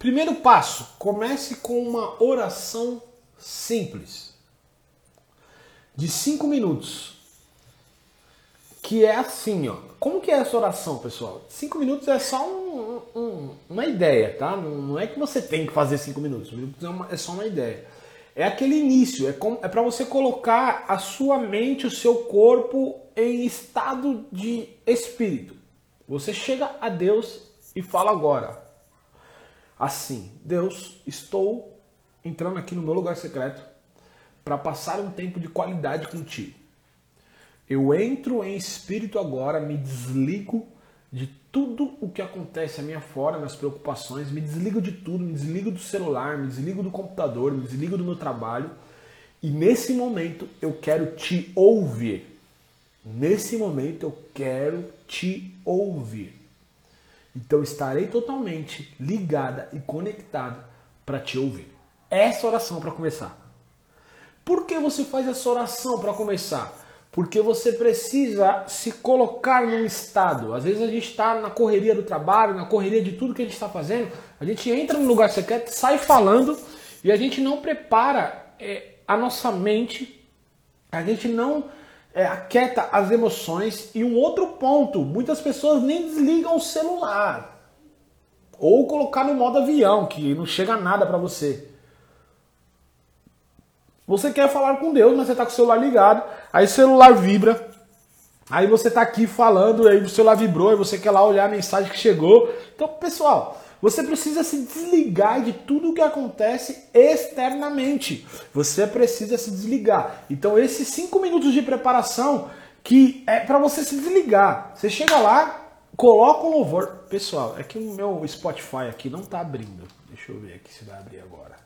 Primeiro passo, comece com uma oração simples. De cinco minutos. Que é assim, ó. Como que é essa oração, pessoal? Cinco minutos é só um, um, uma ideia, tá? Não, é que você tem que fazer cinco minutos. É, uma, é só uma ideia. É aquele início, é, é para você colocar a sua mente, o seu corpo em estado de espírito. Você chega a Deus e fala agora, assim: Deus, estou entrando aqui no meu lugar secreto para passar um tempo de qualidade contigo. Eu entro em espírito agora, me desligo de tudo o que acontece à minha fora, nas preocupações, me desligo de tudo, me desligo do celular, me desligo do computador, me desligo do meu trabalho. E nesse momento eu quero te ouvir. Nesse momento eu quero te ouvir. Então estarei totalmente ligada e conectada para te ouvir. Essa oração para começar. Por que você faz essa oração para começar? Porque você precisa se colocar num estado. Às vezes a gente está na correria do trabalho, na correria de tudo que a gente está fazendo. A gente entra num lugar secreto, sai falando e a gente não prepara é, a nossa mente, a gente não é, aquieta as emoções. E um outro ponto: muitas pessoas nem desligam o celular. Ou colocar no modo avião, que não chega nada para você. Você quer falar com Deus, mas você está com o celular ligado, aí o celular vibra, aí você está aqui falando, aí o celular vibrou, e você quer lá olhar a mensagem que chegou. Então, pessoal, você precisa se desligar de tudo o que acontece externamente. Você precisa se desligar. Então, esses cinco minutos de preparação que é para você se desligar. Você chega lá, coloca o louvor. Pessoal, é que o meu Spotify aqui não está abrindo. Deixa eu ver aqui se vai abrir agora.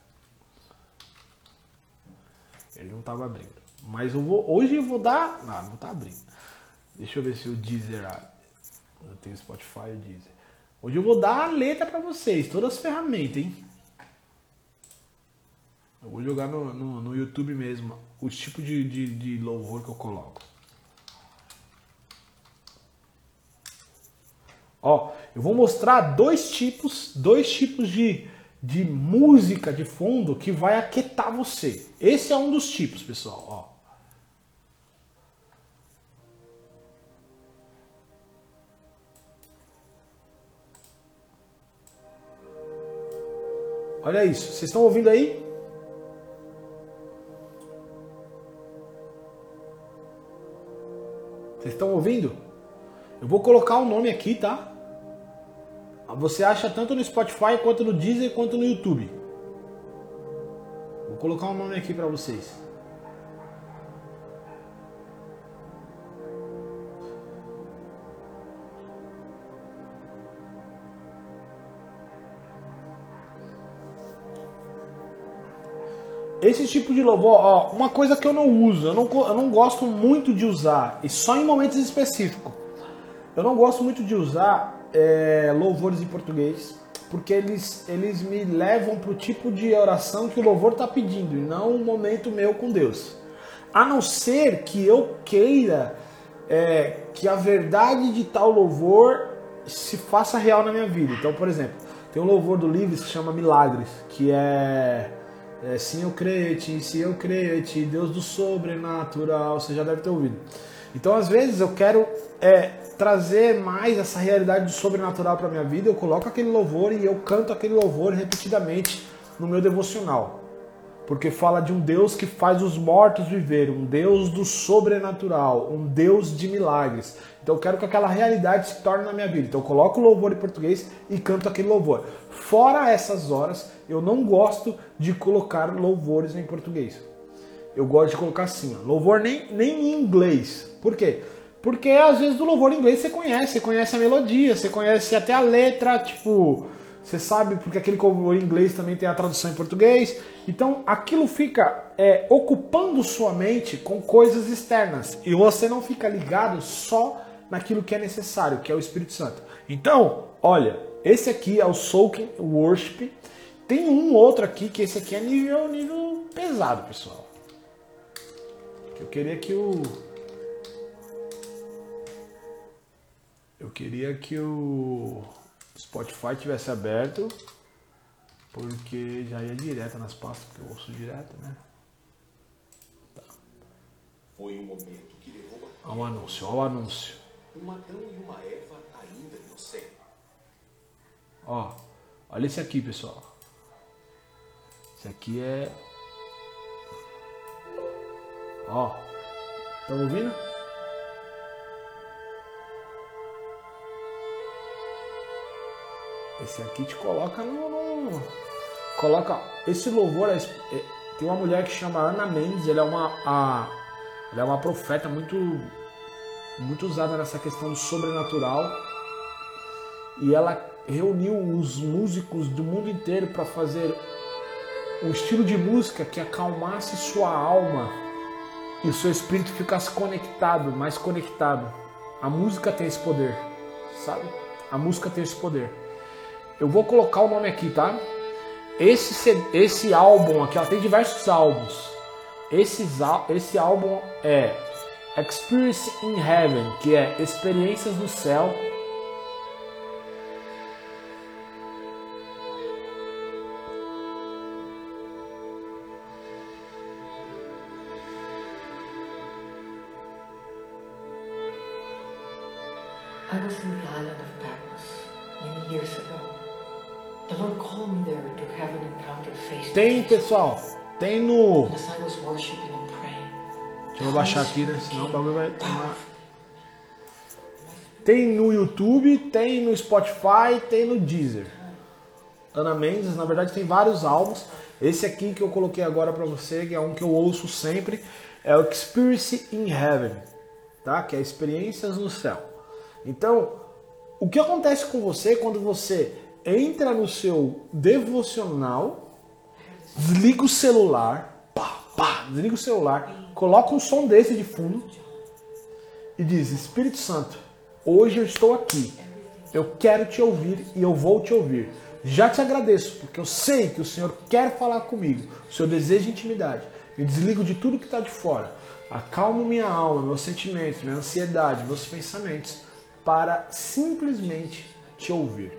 Ele não estava abrindo. Mas eu vou, hoje eu vou dar. Ah, não está abrindo. Deixa eu ver se o Deezer. Ah, eu tenho Spotify e Deezer. Hoje eu vou dar a letra para vocês, todas as ferramentas, hein? Eu vou jogar no, no, no YouTube mesmo os tipos de, de, de louvor que eu coloco. Ó, eu vou mostrar dois tipos, dois tipos de, de música de fundo que vai aquietar você. Esse é um dos tipos, pessoal. Ó. Olha isso, vocês estão ouvindo aí? Vocês estão ouvindo? Eu vou colocar o um nome aqui, tá? Você acha tanto no Spotify quanto no Deezer quanto no YouTube. Vou colocar um nome aqui para vocês. Esse tipo de louvor, ó, uma coisa que eu não uso, eu não, eu não gosto muito de usar, e só em momentos específicos. Eu não gosto muito de usar é, louvores em português, porque eles, eles me levam para o tipo de oração que o louvor está pedindo, e não um momento meu com Deus. A não ser que eu queira é, que a verdade de tal louvor se faça real na minha vida. Então, por exemplo, tem um louvor do Livres que chama Milagres, que é, é Sim eu creio sim eu creio Deus do sobrenatural, você já deve ter ouvido. Então, às vezes, eu quero é, trazer mais essa realidade do sobrenatural para minha vida, eu coloco aquele louvor e eu canto aquele louvor repetidamente no meu devocional. Porque fala de um Deus que faz os mortos viver, um Deus do sobrenatural, um Deus de milagres. Então eu quero que aquela realidade se torne na minha vida. Então eu coloco o louvor em português e canto aquele louvor. Fora essas horas, eu não gosto de colocar louvores em português. Eu gosto de colocar assim, ó, louvor nem, nem em inglês. Por quê? Porque às vezes do louvor em inglês você conhece, você conhece a melodia, você conhece até a letra, tipo, você sabe porque aquele em inglês também tem a tradução em português. Então aquilo fica é, ocupando sua mente com coisas externas e você não fica ligado só naquilo que é necessário, que é o Espírito Santo. Então, olha, esse aqui é o Soaking Worship. Tem um outro aqui que esse aqui é nível, nível pesado, pessoal. Eu queria que o Eu queria que o Spotify tivesse aberto Porque já ia direto nas pastas, porque eu ouço direto, né? Tá. Foi um momento que levou a. Olha o anúncio, olha o anúncio. Um Adão e uma Eva ainda. Ó, olha esse aqui, pessoal. Esse aqui é. Ó, estão ouvindo? Esse aqui te coloca no. no coloca. Esse louvor é, é, tem uma mulher que chama Ana Mendes, ela é uma. A, ela é uma profeta muito. Muito usada nessa questão do sobrenatural. E ela reuniu os músicos do mundo inteiro para fazer um estilo de música que acalmasse sua alma e o seu espírito ficasse conectado, mais conectado. A música tem esse poder, sabe? A música tem esse poder. Eu vou colocar o nome aqui, tá? Esse, esse álbum aqui, ela tem diversos álbuns. Esse, álbum é Experience in Heaven, que é Experiências no Céu. I was in Tem, pessoal. Tem no. Deixa eu baixar aqui, né? Senão o bagulho vai tomar. Tem no YouTube, tem no Spotify, tem no Deezer. Ana Mendes, na verdade, tem vários álbuns. Esse aqui que eu coloquei agora para você, que é um que eu ouço sempre, é o Experience in Heaven, tá? Que é experiências no céu. Então, o que acontece com você quando você entra no seu devocional, desliga o celular, pá, pá, desliga o celular, coloca um som desse de fundo e diz: Espírito Santo, hoje eu estou aqui, eu quero te ouvir e eu vou te ouvir. Já te agradeço, porque eu sei que o Senhor quer falar comigo, o Senhor deseja intimidade. Me desligo de tudo que está de fora. Acalmo minha alma, meus sentimentos, minha ansiedade, meus pensamentos, para simplesmente te ouvir.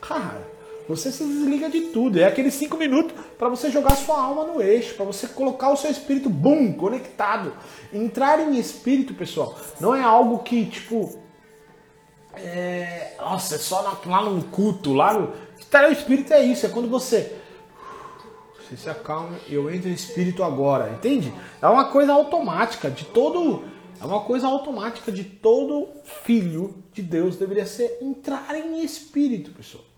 Cara, você se desliga de tudo. É aqueles cinco minutos para você jogar sua alma no eixo, para você colocar o seu espírito, bum, conectado. Entrar em espírito, pessoal, não é algo que, tipo, é, nossa, é só lá no culto, lá no. Estar em espírito é isso, é quando você. Você se acalma, eu entro em espírito agora, entende? É uma coisa automática de todo. É uma coisa automática de todo filho de Deus deveria ser entrar em espírito, pessoal.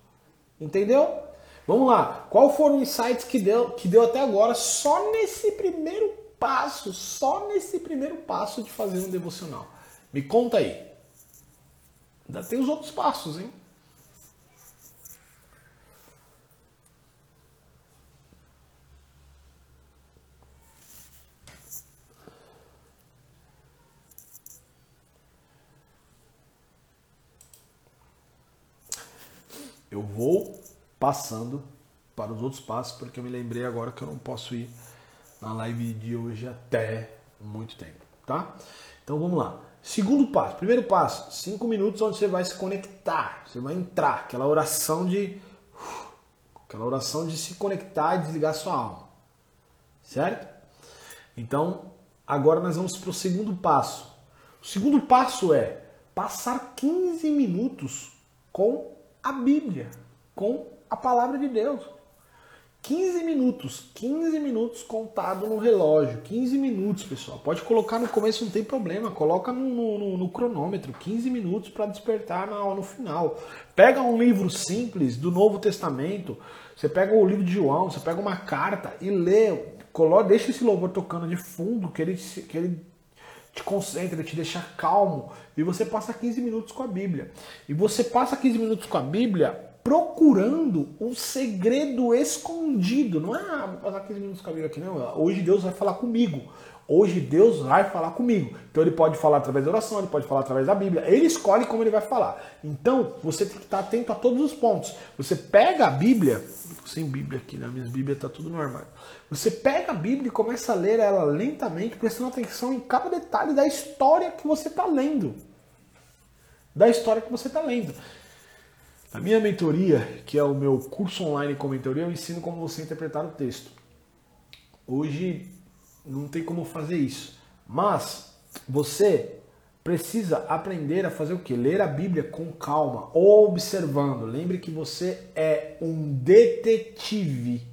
Entendeu? Vamos lá. Qual foram os insights que deu, que deu até agora só nesse primeiro passo, só nesse primeiro passo de fazer um devocional? Me conta aí. Ainda tem os outros passos, hein? Eu vou passando para os outros passos, porque eu me lembrei agora que eu não posso ir na live de hoje até muito tempo, tá? Então vamos lá. Segundo passo, primeiro passo, cinco minutos onde você vai se conectar, você vai entrar, aquela oração de, aquela oração de se conectar e desligar sua alma, certo? Então agora nós vamos para o segundo passo. O segundo passo é passar 15 minutos com a Bíblia, com a palavra de Deus. 15 minutos, 15 minutos contado no relógio, 15 minutos, pessoal. Pode colocar no começo, não tem problema, coloca no, no, no cronômetro, 15 minutos para despertar no, no final. Pega um livro simples do Novo Testamento, você pega o livro de João, você pega uma carta e lê, coloca, deixa esse louvor tocando de fundo, que ele, que ele te concentra, te deixa calmo e você passa 15 minutos com a Bíblia. E você passa 15 minutos com a Bíblia procurando um segredo escondido. Não é ah, passar 15 minutos com a Bíblia aqui, não. Hoje Deus vai falar comigo. Hoje Deus vai falar comigo. Então ele pode falar através da oração, ele pode falar através da Bíblia. Ele escolhe como ele vai falar. Então você tem que estar atento a todos os pontos. Você pega a Bíblia, sem Bíblia aqui, né? minha Bíblia está tudo normal. Você pega a Bíblia e começa a ler ela lentamente, prestando atenção em cada detalhe da história que você está lendo. Da história que você está lendo. Na minha mentoria, que é o meu curso online com mentoria, eu ensino como você interpretar o texto. Hoje não tem como fazer isso, mas você precisa aprender a fazer o que? Ler a Bíblia com calma, observando. Lembre que você é um detetive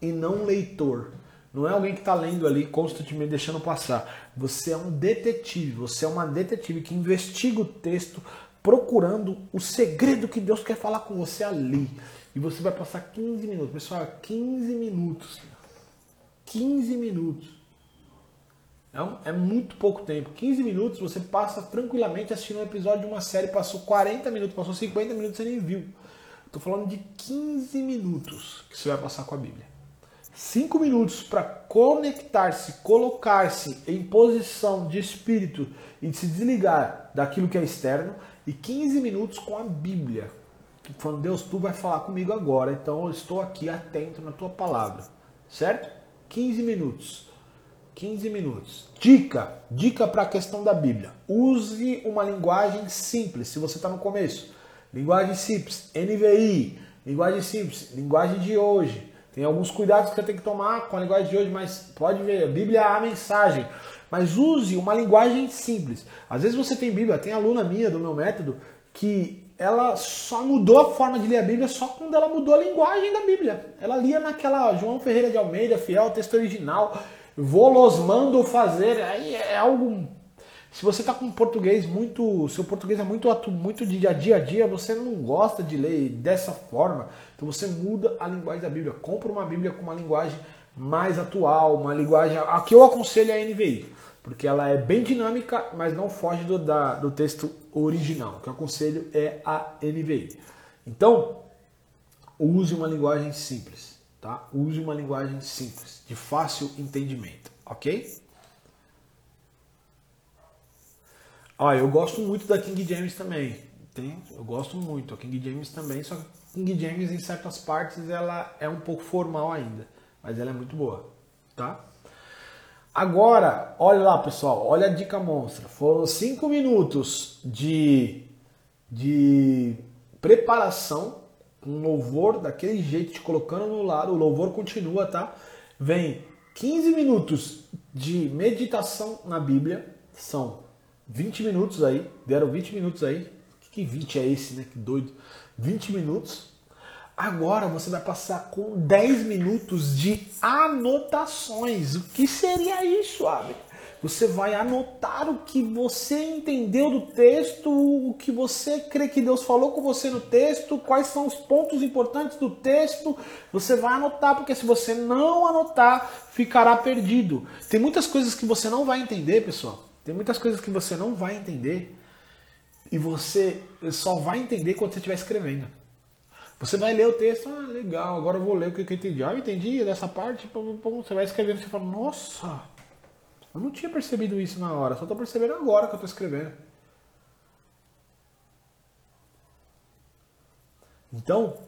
e não um leitor. Não é alguém que está lendo ali constantemente deixando passar. Você é um detetive, você é uma detetive que investiga o texto procurando o segredo que Deus quer falar com você ali. E você vai passar 15 minutos. Pessoal, 15 minutos. 15 minutos. É, é, muito pouco tempo. 15 minutos você passa tranquilamente assistindo um episódio de uma série. Passou 40 minutos, passou 50 minutos você nem viu. Estou falando de 15 minutos que você vai passar com a Bíblia cinco minutos para conectar-se, colocar-se em posição de espírito e se desligar daquilo que é externo, e 15 minutos com a Bíblia. Falando, Deus, tu vai falar comigo agora, então eu estou aqui atento na tua palavra, certo? 15 minutos. 15 minutos. Dica, dica para a questão da Bíblia. Use uma linguagem simples, se você está no começo. Linguagem simples, NVI, linguagem simples, linguagem de hoje. Tem alguns cuidados que você tem que tomar com a linguagem de hoje, mas pode ver, a Bíblia é a mensagem. Mas use uma linguagem simples. Às vezes você tem Bíblia, tem aluna minha do meu método que ela só mudou a forma de ler a Bíblia só quando ela mudou a linguagem da Bíblia. Ela lia naquela João Ferreira de Almeida, fiel ao texto original, vou los mando fazer, aí é algo se você está com português muito, seu português é muito muito de dia a dia, você não gosta de ler dessa forma, então você muda a linguagem da Bíblia. Compra uma Bíblia com uma linguagem mais atual, uma linguagem. A que eu aconselho é a NVI, porque ela é bem dinâmica, mas não foge do, da, do texto original. O que eu aconselho é a NVI. Então, use uma linguagem simples, tá? Use uma linguagem simples, de fácil entendimento, ok? Olha, eu gosto muito da King James também. Tem, eu gosto muito. A King James também, só que King James em certas partes ela é um pouco formal ainda, mas ela é muito boa, tá? Agora, olha lá, pessoal, olha a dica monstra. Foram cinco minutos de, de preparação, um louvor daquele jeito, te colocando no lado. O louvor continua, tá? Vem 15 minutos de meditação na Bíblia, são 20 minutos aí, deram 20 minutos aí. Que 20 é esse, né? Que doido. 20 minutos. Agora você vai passar com 10 minutos de anotações. O que seria isso, Abre? Você vai anotar o que você entendeu do texto, o que você crê que Deus falou com você no texto, quais são os pontos importantes do texto. Você vai anotar, porque se você não anotar, ficará perdido. Tem muitas coisas que você não vai entender, pessoal. Tem muitas coisas que você não vai entender e você só vai entender quando você estiver escrevendo. Você vai ler o texto, ah, legal, agora eu vou ler o que eu entendi. Ah, eu entendi dessa parte, você vai escrevendo e você fala, nossa, eu não tinha percebido isso na hora, só estou percebendo agora que eu estou escrevendo. Então,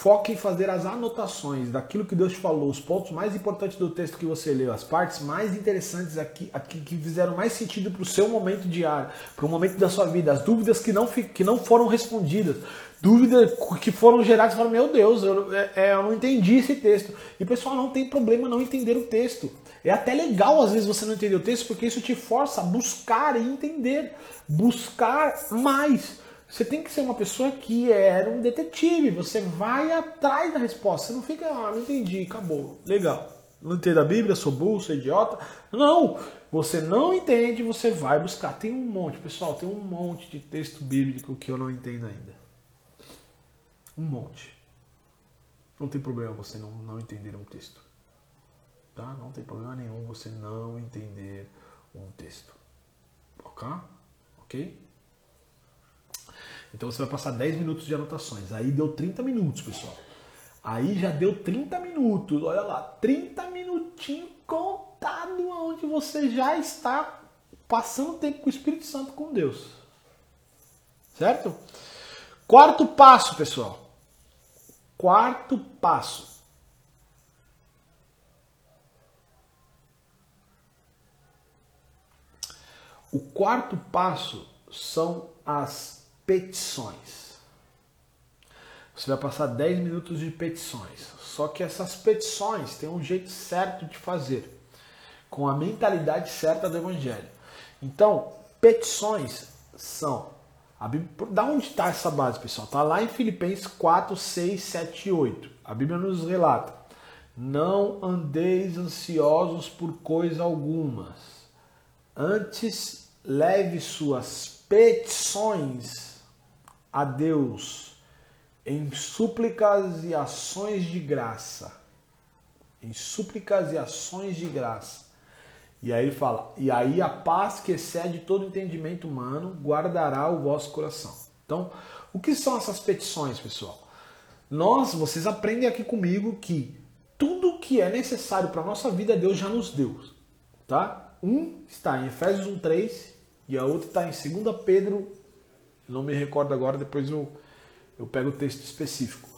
Foque em fazer as anotações daquilo que Deus falou, os pontos mais importantes do texto que você leu, as partes mais interessantes aqui, aqui que fizeram mais sentido para o seu momento diário, para o momento da sua vida, as dúvidas que não, que não foram respondidas, dúvidas que foram geradas, falaram, meu Deus, eu, é, é, eu não entendi esse texto. E pessoal, não tem problema não entender o texto. É até legal às vezes você não entender o texto, porque isso te força a buscar e entender, buscar mais. Você tem que ser uma pessoa que era um detetive. Você vai atrás da resposta. Você não fica, ah, não entendi, acabou. Legal. Não entendo a Bíblia, sou burro, sou idiota. Não! Você não entende, você vai buscar. Tem um monte, pessoal, tem um monte de texto bíblico que eu não entendo ainda. Um monte. Não tem problema você não, não entender um texto. Tá? Não tem problema nenhum você não entender um texto. Ok? Ok? Então você vai passar 10 minutos de anotações. Aí deu 30 minutos, pessoal. Aí já deu 30 minutos. Olha lá, 30 minutinhos contado onde você já está passando tempo com o Espírito Santo com Deus. Certo? Quarto passo, pessoal. Quarto passo. O quarto passo são as petições. você vai passar 10 minutos de petições. Só que essas petições têm um jeito certo de fazer, com a mentalidade certa do Evangelho. Então, petições são. A Bíblia, da onde está essa base, pessoal? Está lá em Filipenses 4, 6, 7 e 8. A Bíblia nos relata: Não andeis ansiosos por coisa algumas, antes leve suas petições a Deus em súplicas e ações de graça. Em súplicas e ações de graça. E aí fala: E aí a paz que excede todo entendimento humano guardará o vosso coração. Então, o que são essas petições, pessoal? Nós, vocês aprendem aqui comigo que tudo que é necessário para a nossa vida Deus já nos deu, tá? Um está em Efésios 1:3 e a outra está em 2 Pedro, não me recordo agora, depois eu eu pego o texto específico,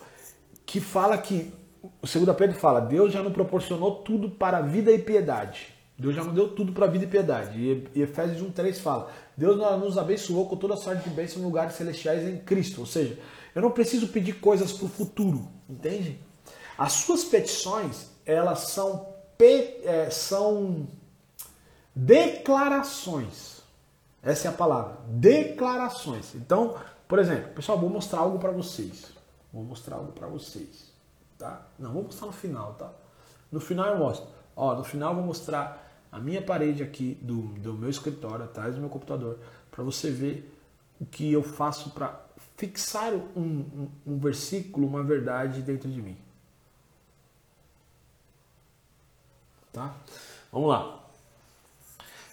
que fala que, o segundo Pedro fala, Deus já nos proporcionou tudo para a vida e piedade. Deus já nos deu tudo para a vida e piedade. E Efésios 1,3 fala, Deus nos abençoou com toda sorte de bênção em lugares celestiais em Cristo. Ou seja, eu não preciso pedir coisas para o futuro, entende? As suas petições, elas são, é, são declarações. Essa é a palavra, declarações. Então, por exemplo, pessoal, vou mostrar algo para vocês. Vou mostrar algo para vocês, tá? Não, vou mostrar no final, tá? No final eu mostro. Ó, no final eu vou mostrar a minha parede aqui do, do meu escritório, atrás do meu computador, para você ver o que eu faço para fixar um, um, um versículo, uma verdade dentro de mim. Tá? Vamos lá.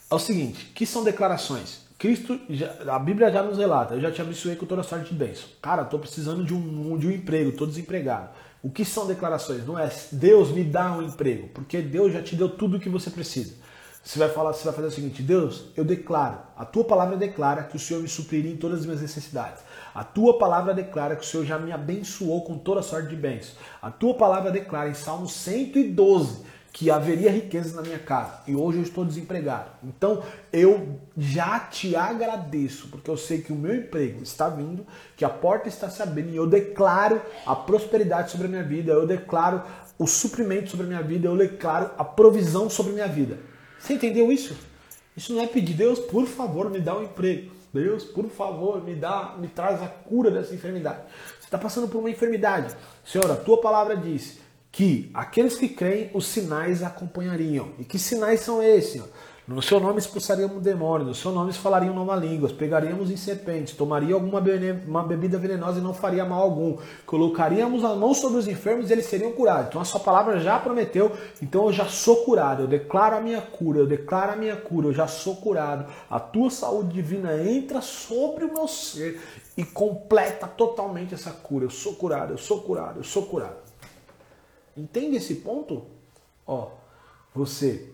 É o seguinte, que são declarações? Cristo, a Bíblia já nos relata, eu já te abençoei com toda sorte de bênção. Cara, estou precisando de um, de um emprego, estou desempregado. O que são declarações? Não é Deus me dá um emprego, porque Deus já te deu tudo o que você precisa. Você vai falar, você vai fazer o seguinte: Deus, eu declaro, a tua palavra declara que o Senhor me supriria em todas as minhas necessidades. A tua palavra declara que o Senhor já me abençoou com toda sorte de bênçãos. A tua palavra declara em Salmo 112 que haveria riquezas na minha casa e hoje eu estou desempregado. Então eu já te agradeço, porque eu sei que o meu emprego está vindo, que a porta está se abrindo e eu declaro a prosperidade sobre a minha vida, eu declaro o suprimento sobre a minha vida, eu declaro a provisão sobre a minha vida. Você entendeu isso? Isso não é pedir, Deus, por favor, me dá um emprego. Deus, por favor, me dá, me traz a cura dessa enfermidade. Você está passando por uma enfermidade. Senhor, a tua palavra diz que aqueles que creem, os sinais acompanhariam. E que sinais são esses? No seu nome expulsaríamos demônios, no seu nome falariam nova línguas, pegaríamos em serpentes, tomaria alguma uma bebida venenosa e não faria mal algum. Colocaríamos a mão sobre os enfermos e eles seriam curados. Então a sua palavra já prometeu, então eu já sou curado, eu declaro a minha cura, eu declaro a minha cura, eu já sou curado. A tua saúde divina entra sobre o meu ser e completa totalmente essa cura. Eu sou curado, eu sou curado, eu sou curado. Entende esse ponto? Ó, você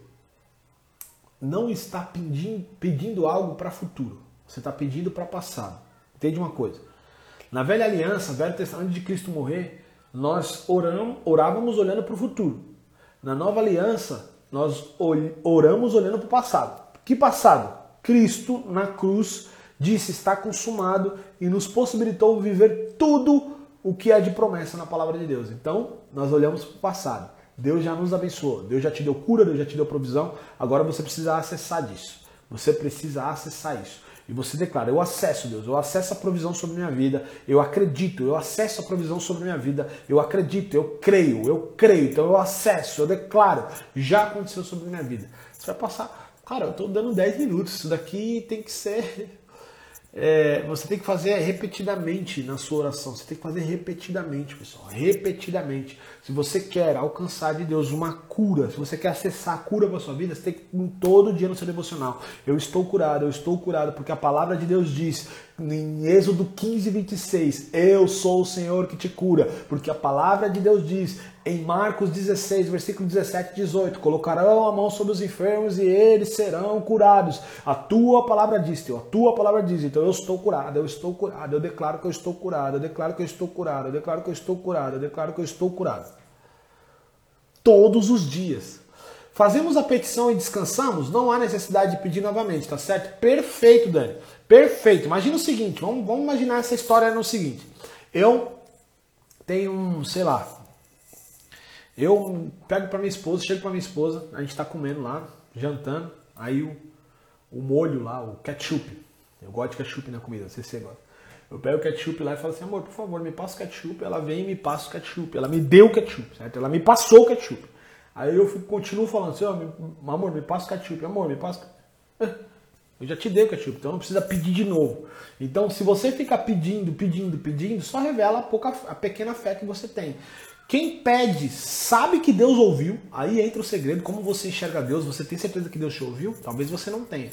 não está pedindo, pedindo algo para futuro. Você está pedindo para passado. Entende uma coisa? Na velha aliança, velho testamento de Cristo morrer, nós oramos, orávamos olhando para o futuro. Na nova aliança, nós oramos olhando para o passado. Que passado? Cristo na cruz disse está consumado e nos possibilitou viver tudo o que é de promessa na palavra de Deus. Então, nós olhamos para o passado. Deus já nos abençoou, Deus já te deu cura, Deus já te deu provisão. Agora você precisa acessar disso. Você precisa acessar isso. E você declara: Eu acesso, Deus, eu acesso a provisão sobre minha vida, eu acredito, eu acesso a provisão sobre minha vida, eu acredito, eu creio, eu creio, então eu acesso, eu declaro, já aconteceu sobre minha vida. Você vai passar, cara, eu estou dando 10 minutos, isso daqui tem que ser é, você tem que fazer repetidamente na sua oração. Você tem que fazer repetidamente, pessoal. Repetidamente. Se você quer alcançar de Deus uma cura, se você quer acessar a cura para sua vida, você tem que todo dia no seu devocional. Eu estou curado, eu estou curado, porque a palavra de Deus diz em Êxodo 15, 26, eu sou o Senhor que te cura, porque a palavra de Deus diz em Marcos 16, versículo 17 e 18, colocarão a mão sobre os enfermos e eles serão curados. A tua palavra diz, teu, a tua palavra diz, então eu estou curado, eu estou curado, eu declaro que eu estou curado, eu declaro que eu estou curado, eu declaro que eu estou curado, eu declaro que eu estou curado. Todos os dias. Fazemos a petição e descansamos? Não há necessidade de pedir novamente, tá certo? Perfeito, Dani. Perfeito. Imagina o seguinte, vamos, vamos imaginar essa história no seguinte. Eu tem um, sei lá. Eu pego pra minha esposa, chego pra minha esposa, a gente tá comendo lá, jantando, aí o, o molho lá, o ketchup. Eu gosto de ketchup na comida, não sei se você gosta. Eu pego o ketchup lá e falo assim, amor, por favor, me passa o ketchup. Ela vem e me passa o ketchup. Ela me deu o ketchup, certo? Ela me passou o ketchup. Aí eu continuo falando assim, me- amor, me passa o ketchup, amor, me passa. o ketchup. Eu já te dei o ketchup, então não precisa pedir de novo. Então, se você ficar pedindo, pedindo, pedindo, só revela a, pouca, a pequena fé que você tem. Quem pede sabe que Deus ouviu, aí entra o segredo, como você enxerga Deus, você tem certeza que Deus te ouviu? Talvez você não tenha.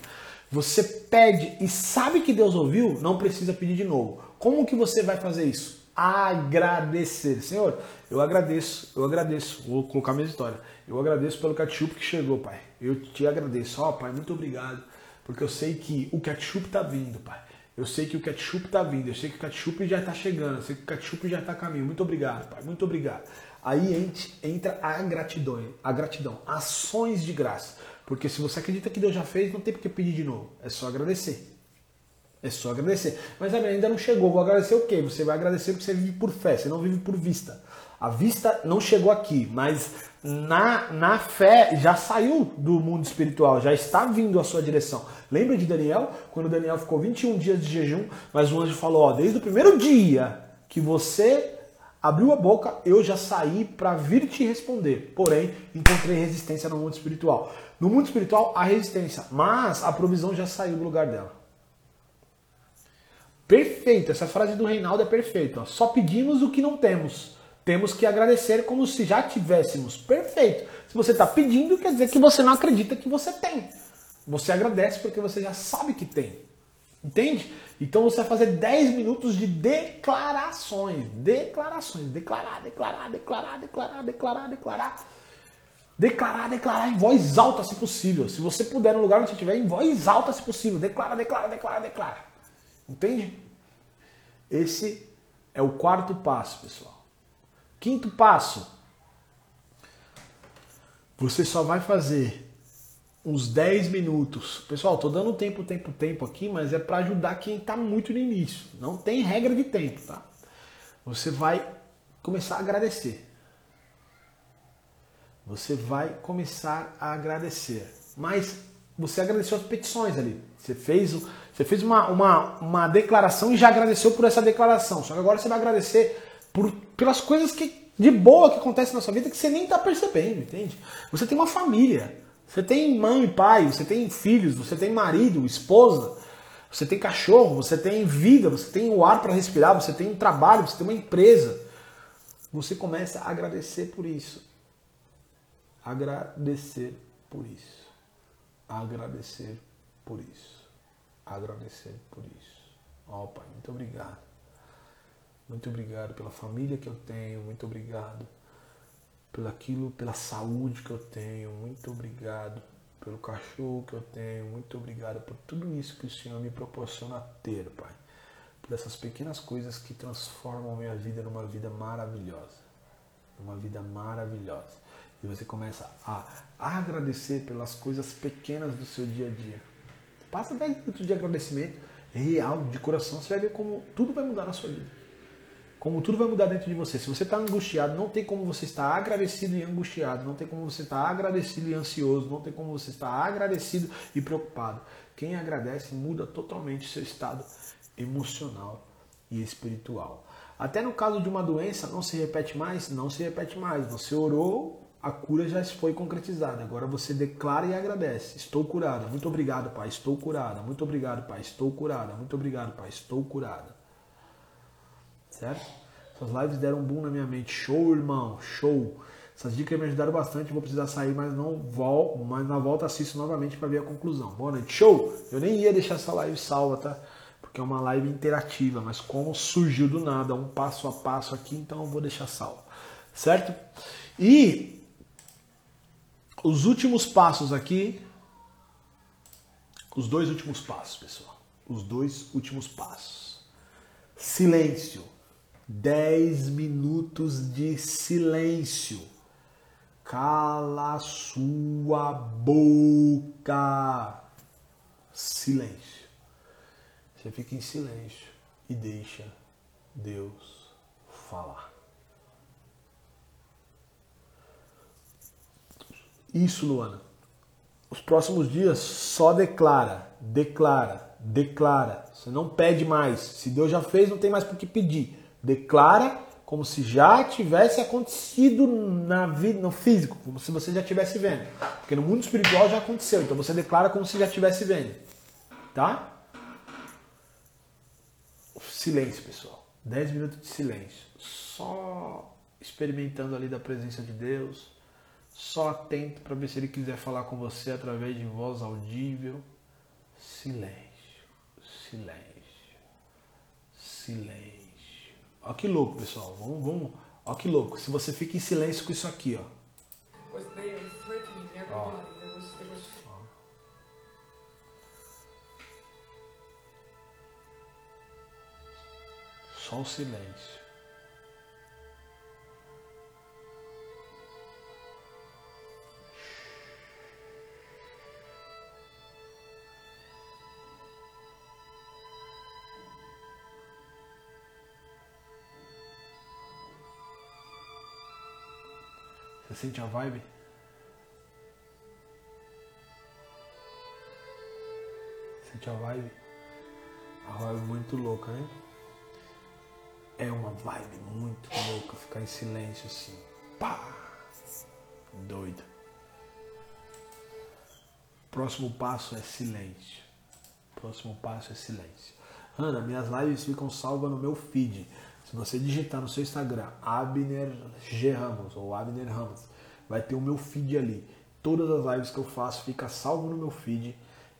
Você pede e sabe que Deus ouviu, não precisa pedir de novo. Como que você vai fazer isso? Agradecer. Senhor, eu agradeço, eu agradeço. Vou colocar minha história. Eu agradeço pelo ketchup que chegou, pai. Eu te agradeço. Ó, pai, muito obrigado. Porque eu sei que o ketchup tá vindo, pai. Eu sei que o ketchup tá vindo. Eu sei que o ketchup já tá chegando. Eu sei que o ketchup já tá a caminho. Muito obrigado, pai. Muito obrigado. Aí ent- entra a gratidão, a gratidão, ações de graça. Porque se você acredita que Deus já fez, não tem por que pedir de novo. É só agradecer. É só agradecer. Mas ainda não chegou. Vou agradecer o quê? Você vai agradecer porque você vive por fé, você não vive por vista. A vista não chegou aqui, mas na, na fé já saiu do mundo espiritual, já está vindo à sua direção. Lembra de Daniel? Quando Daniel ficou 21 dias de jejum, mas o anjo falou: Ó, desde o primeiro dia que você abriu a boca, eu já saí para vir te responder. Porém, encontrei resistência no mundo espiritual. No mundo espiritual há resistência, mas a provisão já saiu do lugar dela. Perfeito, essa frase do Reinaldo é perfeita. Só pedimos o que não temos. Temos que agradecer como se já tivéssemos. Perfeito. Se você está pedindo, quer dizer que você não acredita que você tem. Você agradece porque você já sabe que tem. Entende? Então você vai fazer 10 minutos de declarações. Declarações. Declarar, declarar, declarar, declarar, declarar, declarar. Declarar, declarar em voz alta, se possível. Se você puder, no lugar onde você estiver, em voz alta, se possível. Declara, declara, declara, declara. Entende? Esse é o quarto passo, pessoal. Quinto passo. Você só vai fazer uns 10 minutos. Pessoal, tô dando tempo, tempo, tempo aqui, mas é para ajudar quem tá muito no início. Não tem regra de tempo, tá? Você vai começar a agradecer. Você vai começar a agradecer. Mas você agradeceu as petições ali. Você fez, você fez uma, uma, uma declaração e já agradeceu por essa declaração. Só que agora você vai agradecer por, pelas coisas que, de boa que acontecem na sua vida que você nem está percebendo, entende? Você tem uma família. Você tem mãe e pai, você tem filhos, você tem marido, esposa, você tem cachorro, você tem vida, você tem o ar para respirar, você tem um trabalho, você tem uma empresa. Você começa a agradecer por isso agradecer por isso. Agradecer por isso. Agradecer por isso. Ó, Pai, muito obrigado. Muito obrigado pela família que eu tenho, muito obrigado pelo aquilo, pela saúde que eu tenho, muito obrigado pelo cachorro que eu tenho, muito obrigado por tudo isso que o Senhor me proporciona ter, Pai. Por essas pequenas coisas que transformam minha vida numa vida maravilhosa uma vida maravilhosa. E você começa a agradecer pelas coisas pequenas do seu dia a dia. Passa 10 minutos de agradecimento real, de coração, você vai ver como tudo vai mudar na sua vida. Como tudo vai mudar dentro de você. Se você está angustiado, não tem como você estar agradecido e angustiado. Não tem como você estar agradecido e ansioso. Não tem como você estar agradecido e preocupado. Quem agradece muda totalmente seu estado emocional e espiritual. Até no caso de uma doença, não se repete mais? Não se repete mais. Você orou, a cura já foi concretizada. Agora você declara e agradece. Estou curada. Muito obrigado, Pai. Estou curada. Muito obrigado, Pai. Estou curada. Muito obrigado, Pai. Estou curada. Certo? Essas lives deram um boom na minha mente. Show, irmão. Show. Essas dicas me ajudaram bastante. Vou precisar sair, mas não vol mas na volta assisto novamente para ver a conclusão. Boa noite. Show! Eu nem ia deixar essa live salva, tá? Porque é uma live interativa, mas como surgiu do nada, um passo a passo aqui, então eu vou deixar salvo. Certo? E os últimos passos aqui, os dois últimos passos, pessoal. Os dois últimos passos. Silêncio. 10 minutos de silêncio. Cala sua boca. Silêncio. Você fica em silêncio e deixa Deus falar. Isso, Luana. Os próximos dias só declara, declara, declara. Você não pede mais. Se Deus já fez, não tem mais por que pedir. Declara como se já tivesse acontecido na vida, no físico, como se você já estivesse vendo. Porque no mundo espiritual já aconteceu, então você declara como se já estivesse vendo. Tá? Silêncio, pessoal. 10 minutos de silêncio. Só experimentando ali da presença de Deus. Só atento para ver se ele quiser falar com você através de voz audível. Silêncio. Silêncio. Silêncio. Olha que louco, pessoal. Vamos, vamos. Olha que louco. Se você fica em silêncio com isso aqui, ó. There was there was Só o silêncio. Sente a vibe? Sente a vibe? A vibe muito louca, né? É uma vibe muito louca ficar em silêncio assim. Pá! Doido. Próximo passo é silêncio. Próximo passo é silêncio. Ana, minhas lives ficam salvas no meu feed. Se você digitar no seu Instagram Abner G Ramos ou Abner Ramos, vai ter o meu feed ali. Todas as lives que eu faço fica salvo no meu feed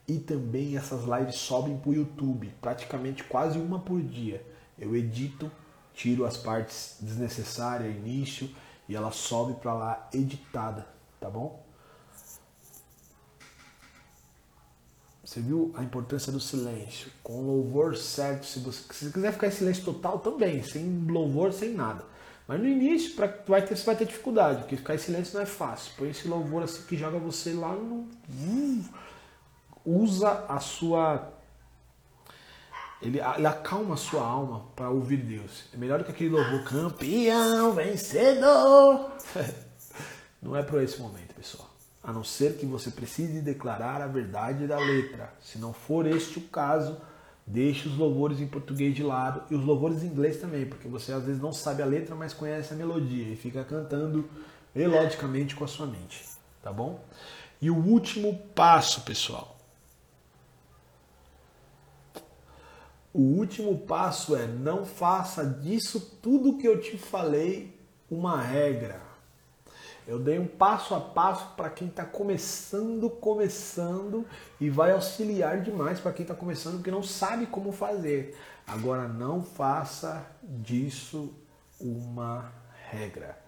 e também essas lives sobem para o YouTube, praticamente quase uma por dia. Eu edito, tiro as partes desnecessárias, início, e ela sobe para lá editada, tá bom? Você viu a importância do silêncio? Com louvor certo, se você, se você quiser ficar em silêncio total também, sem louvor, sem nada. Mas no início pra, vai ter, você vai ter dificuldade, porque ficar em silêncio não é fácil. Põe esse louvor assim que joga você lá no. Usa a sua. Ele, ele acalma a sua alma para ouvir Deus. É melhor do que aquele louvor campeão, vencedor. Não é para esse momento, pessoal a não ser que você precise declarar a verdade da letra. Se não for este o caso, deixe os louvores em português de lado e os louvores em inglês também, porque você às vezes não sabe a letra, mas conhece a melodia e fica cantando melodicamente com a sua mente, tá bom? E o último passo, pessoal. O último passo é não faça disso tudo que eu te falei uma regra. Eu dei um passo a passo para quem está começando, começando e vai auxiliar demais para quem está começando porque não sabe como fazer. Agora não faça disso uma regra.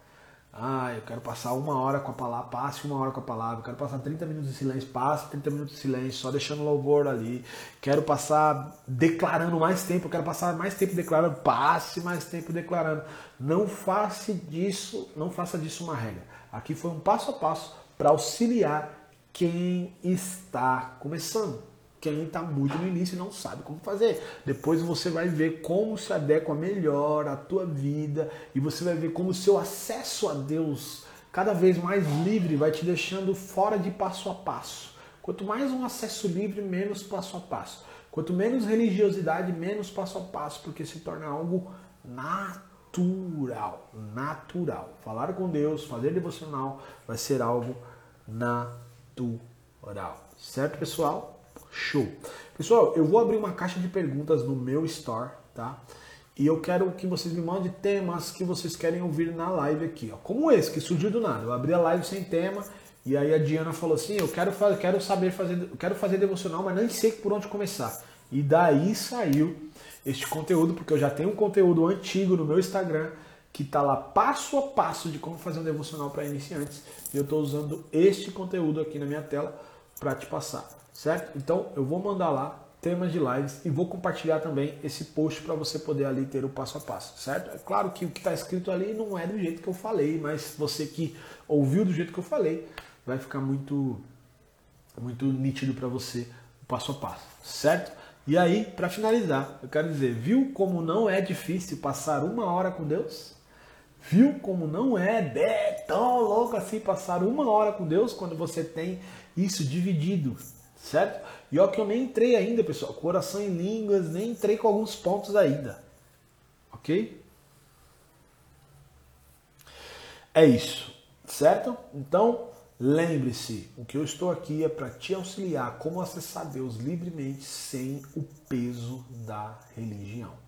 Ah, eu quero passar uma hora com a palavra, passe uma hora com a palavra. Quero passar 30 minutos de silêncio, passe 30 minutos de silêncio, só deixando louvor ali. Quero passar declarando mais tempo, quero passar mais tempo declarando, passe mais tempo declarando. Não faça disso, não faça disso uma regra. Aqui foi um passo a passo para auxiliar quem está começando. Quem está muito no início e não sabe como fazer. Depois você vai ver como se adequa melhor à tua vida e você vai ver como o seu acesso a Deus cada vez mais livre vai te deixando fora de passo a passo. Quanto mais um acesso livre, menos passo a passo. Quanto menos religiosidade, menos passo a passo, porque se torna algo natural natural, natural. Falar com Deus, fazer devocional vai ser algo natural. Certo, pessoal? Show. Pessoal, eu vou abrir uma caixa de perguntas no meu store, tá? E eu quero que vocês me mandem temas que vocês querem ouvir na live aqui, ó. Como esse que surgiu do nada. Eu abri a live sem tema e aí a Diana falou assim: "Eu quero quero saber fazer, quero fazer devocional, mas nem sei por onde começar". E daí saiu este conteúdo, porque eu já tenho um conteúdo antigo no meu Instagram que está lá passo a passo de como fazer um devocional para iniciantes. E eu estou usando este conteúdo aqui na minha tela para te passar, certo? Então eu vou mandar lá temas de lives e vou compartilhar também esse post para você poder ali ter o passo a passo, certo? É claro que o que está escrito ali não é do jeito que eu falei, mas você que ouviu do jeito que eu falei vai ficar muito muito nítido para você o passo a passo, certo? E aí, para finalizar, eu quero dizer, viu como não é difícil passar uma hora com Deus? Viu como não é, tão louco assim passar uma hora com Deus quando você tem isso dividido, certo? E ó que eu nem entrei ainda, pessoal, coração em línguas, nem entrei com alguns pontos ainda. Ok? É isso, certo? Então, lembre-se, o que eu estou aqui é para te auxiliar como acessar Deus livremente sem o peso da religião.